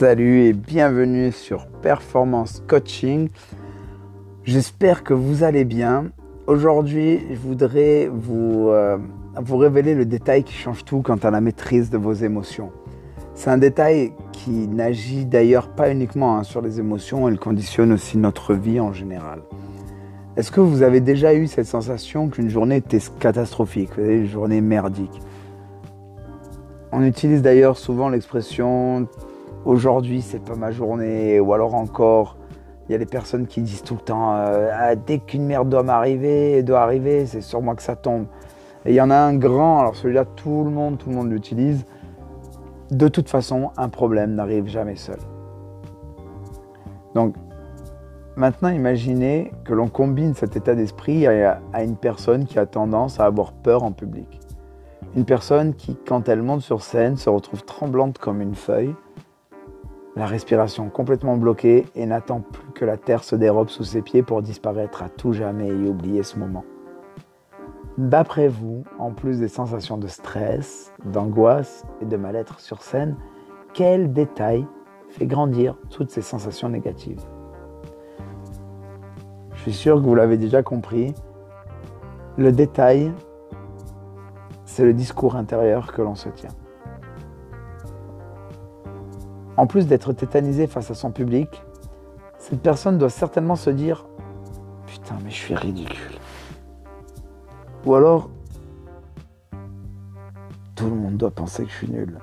Salut et bienvenue sur Performance Coaching. J'espère que vous allez bien. Aujourd'hui, je voudrais vous, euh, vous révéler le détail qui change tout quant à la maîtrise de vos émotions. C'est un détail qui n'agit d'ailleurs pas uniquement hein, sur les émotions, il conditionne aussi notre vie en général. Est-ce que vous avez déjà eu cette sensation qu'une journée était catastrophique, une journée merdique? On utilise d'ailleurs souvent l'expression aujourd'hui c'est pas ma journée, ou alors encore, il y a des personnes qui disent tout le temps euh, ah, dès qu'une merde doit m'arriver, doit arriver, c'est sur moi que ça tombe. Et il y en a un grand, alors celui-là tout le monde, tout le monde l'utilise. De toute façon, un problème n'arrive jamais seul. Donc maintenant, imaginez que l'on combine cet état d'esprit à, à une personne qui a tendance à avoir peur en public. Une personne qui, quand elle monte sur scène, se retrouve tremblante comme une feuille la respiration complètement bloquée et n'attend plus que la terre se dérobe sous ses pieds pour disparaître à tout jamais et oublier ce moment. D'après vous, en plus des sensations de stress, d'angoisse et de mal-être sur scène, quel détail fait grandir toutes ces sensations négatives? Je suis sûr que vous l'avez déjà compris, le détail, c'est le discours intérieur que l'on se tient. En plus d'être tétanisé face à son public, cette personne doit certainement se dire Putain, mais je suis ridicule. Ou alors, tout le monde doit penser que je suis nul.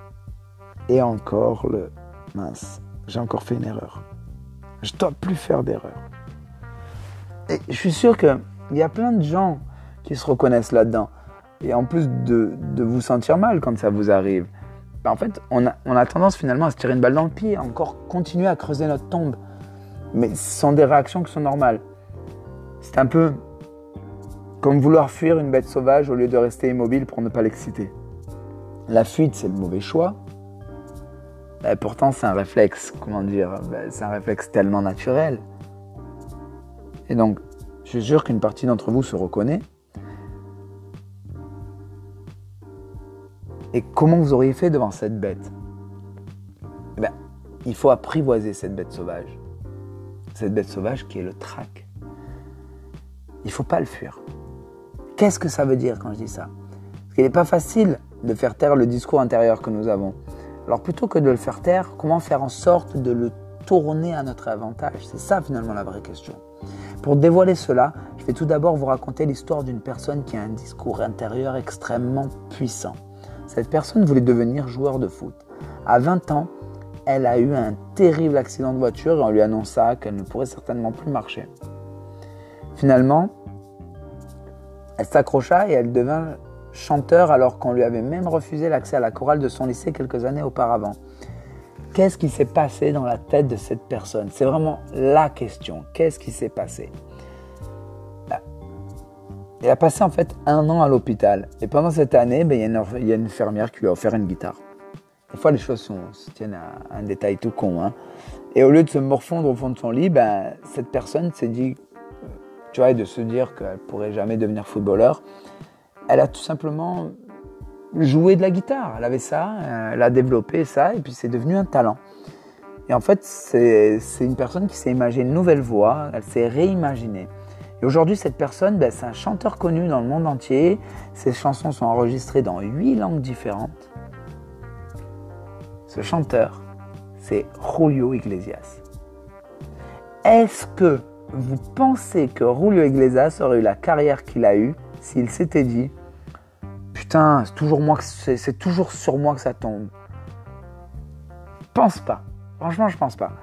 Et encore le mince, j'ai encore fait une erreur. Je dois plus faire d'erreur. Et je suis sûr qu'il y a plein de gens qui se reconnaissent là-dedans. Et en plus de, de vous sentir mal quand ça vous arrive, bah, en fait, on a, tendance finalement à se tirer une balle dans le pied, à encore continuer à creuser notre tombe. Mais sont des réactions qui sont normales. C'est un peu comme vouloir fuir une bête sauvage au lieu de rester immobile pour ne pas l'exciter. La fuite, c'est le mauvais choix. Et pourtant, c'est un réflexe, comment dire, bah, c'est un réflexe tellement naturel. Et donc, je sûr qu'une partie d'entre vous se reconnaît. Comment vous auriez fait devant cette bête eh bien, Il faut apprivoiser cette bête sauvage. Cette bête sauvage qui est le trac. Il ne faut pas le fuir. Qu'est-ce que ça veut dire quand je dis ça? Parce qu'il n'est pas facile de faire taire le discours intérieur que nous avons. Alors plutôt que de le faire taire, comment faire en sorte de le tourner à notre avantage? C'est ça finalement la vraie question. Pour dévoiler cela, je vais tout d'abord vous raconter l'histoire d'une personne qui a un discours intérieur extrêmement puissant. Cette personne voulait devenir joueur de foot. À 20 ans, elle a eu un terrible accident de voiture et on lui annonça qu'elle ne pourrait certainement plus marcher. Finalement, elle s'accrocha et elle devint chanteur alors qu'on lui avait même refusé l'accès à la chorale de son lycée quelques années auparavant. Qu'est-ce qui s'est passé dans la tête de cette personne? C'est vraiment la question. Qu'est-ce qui s'est passé? Il a passé en fait un an à l'hôpital. Et pendant cette année, ben, il, y a une, infirmière qui lui a offert une guitare. Des fois, les choses se tiennent à un détail tout con. Hein. Et au lieu de se morfondre au fond de son lit, ben, cette personne s'est dit, tu vois, de se dire qu'elle pourrait jamais devenir footballeur, elle a tout simplement joué de la guitare. Elle avait ça, elle a développé ça, et puis c'est devenu un talent. Et en fait, c'est une personne qui s'est imaginé une nouvelle voix, elle s'est réimaginée. Et aujourd'hui, cette personne, ben, c'est un chanteur connu dans le monde entier. Ses chansons sont enregistrées dans huit langues différentes. Ce chanteur, c'est Julio Iglesias. Est-ce que vous pensez que Julio Iglesias aurait eu la carrière qu'il a eue s'il s'était dit Putain, c'est toujours, sur moi que ça tombe? Pense pas. Franchement, je pense pas.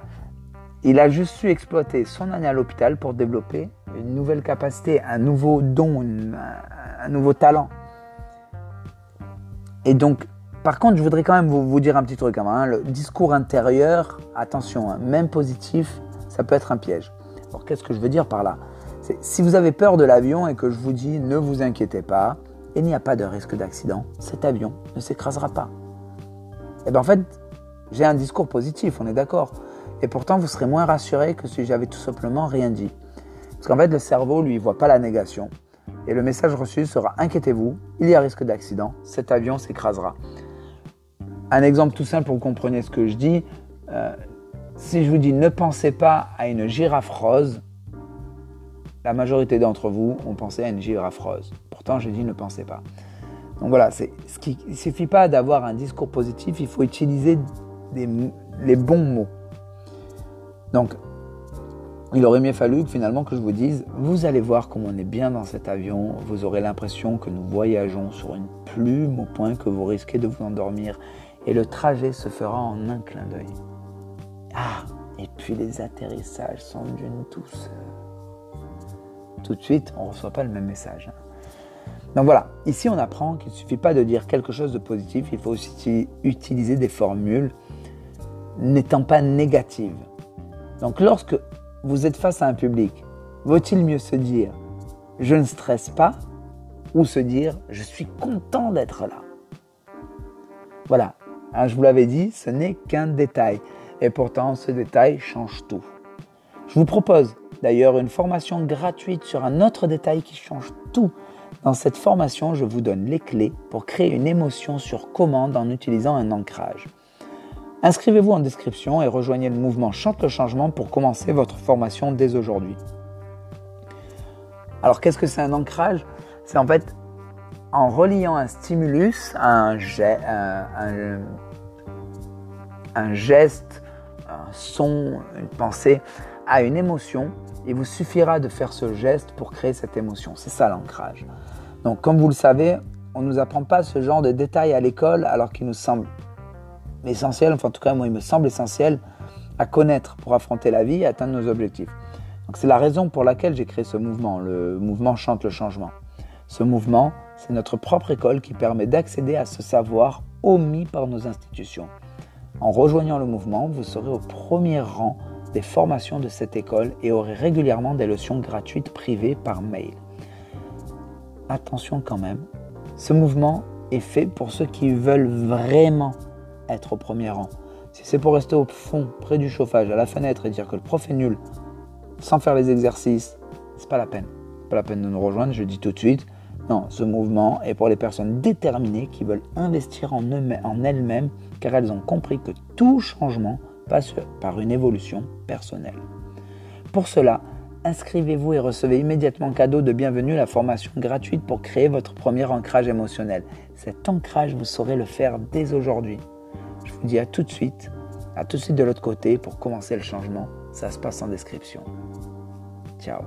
Il a juste su exploiter son année à l'hôpital pour développer une nouvelle capacité, un nouveau don, un nouveau talent. Et donc, par contre, je voudrais quand même vous, dire un petit truc. Hein, le discours intérieur, attention, hein, même positif, ça peut être un piège. Alors, qu'est-ce que je veux dire par là? Si vous avez peur de l'avion et que je vous dis ne vous inquiétez pas, il n'y a pas de risque d'accident, cet avion ne s'écrasera pas. Et eh bien en fait, j'ai un discours positif, on est d'accord. Et pourtant, vous serez moins rassuré que si j'avais tout simplement rien dit. Parce qu'en fait, le cerveau, lui, voit pas la négation. Et le message reçu sera Inquiétez-vous, il y a risque d'accident, cet avion s'écrasera. Un exemple tout simple pour que vous compreniez ce que je dis Euh, si je vous dis ne pensez pas à une girafe rose, la majorité d'entre vous ont pensé à une girafe rose. Pourtant, j'ai dit ne pensez pas. Donc voilà, ce qui, il ne suffit pas d'avoir un discours positif, il faut utiliser les bons mots. Donc, il aurait mieux fallu que finalement que je vous dise, vous allez voir comme on est bien dans cet avion, vous aurez l'impression que nous voyageons sur une plume au point que vous risquez de vous endormir et le trajet se fera en un clin d'œil. Ah, et puis les atterrissages sont d'une douceur. Tout de suite, on ne reçoit pas le même message. Hein. Donc voilà, ici on apprend qu'il ne suffit pas de dire quelque chose de positif, il faut aussi utiliser des formules n'étant pas négatives. Donc lorsque vous êtes face à un public, vaut-il mieux se dire je ne stresse pas ou se dire je suis content d'être là? Voilà, hein, je vous l'avais dit, ce n'est qu'un détail. Et pourtant, ce détail change tout. Je vous propose d'ailleurs une formation gratuite sur un autre détail qui change tout dans cette formation, je vous donne les clés pour créer une émotion sur commande en utilisant un ancrage. Inscrivez-vous en description et rejoignez le mouvement Chante le changement pour commencer votre formation dès aujourd'hui. Alors qu'est-ce que c'est un ancrage? C'est en fait en reliant un stimulus un, un geste, un son, une pensée à une émotion, il vous suffira de faire ce geste pour créer cette émotion. C'est ça l'ancrage. Donc, comme vous le savez, on ne nous apprend pas ce genre de détails à l'école alors qu'il nous semble essentiel, enfin en tout cas moi il me semble essentiel à connaître pour affronter la vie et atteindre nos objectifs. Donc c'est la raison pour laquelle j'ai créé ce mouvement, le mouvement Chante le changement. Ce mouvement, c'est notre propre école qui permet d'accéder à ce savoir omis par nos institutions. En rejoignant le mouvement, vous serez au premier rang des formations de cette école et aurez régulièrement des leçons gratuites privées par mail attention quand même, ce mouvement est fait pour ceux qui veulent vraiment être au premier rang. Si c'est pour rester au fond, près du chauffage, à la fenêtre et dire que le prof est nul, sans faire les exercices, c'est pas la peine. Pas la peine de nous rejoindre, je dis tout de suite. Non, ce mouvement est pour les personnes déterminées qui veulent investir en, en elles-mêmes car elles ont compris que tout changement passe par une évolution personnelle. Pour cela, inscrivez-vous et recevez immédiatement cadeau de bienvenue la formation gratuite pour créer votre premier ancrage émotionnel. Cet ancrage, vous saurez le faire dès aujourd'hui. Dis à tout de suite, à tout de suite de l'autre côté pour commencer le changement. Ça se passe en description. Ciao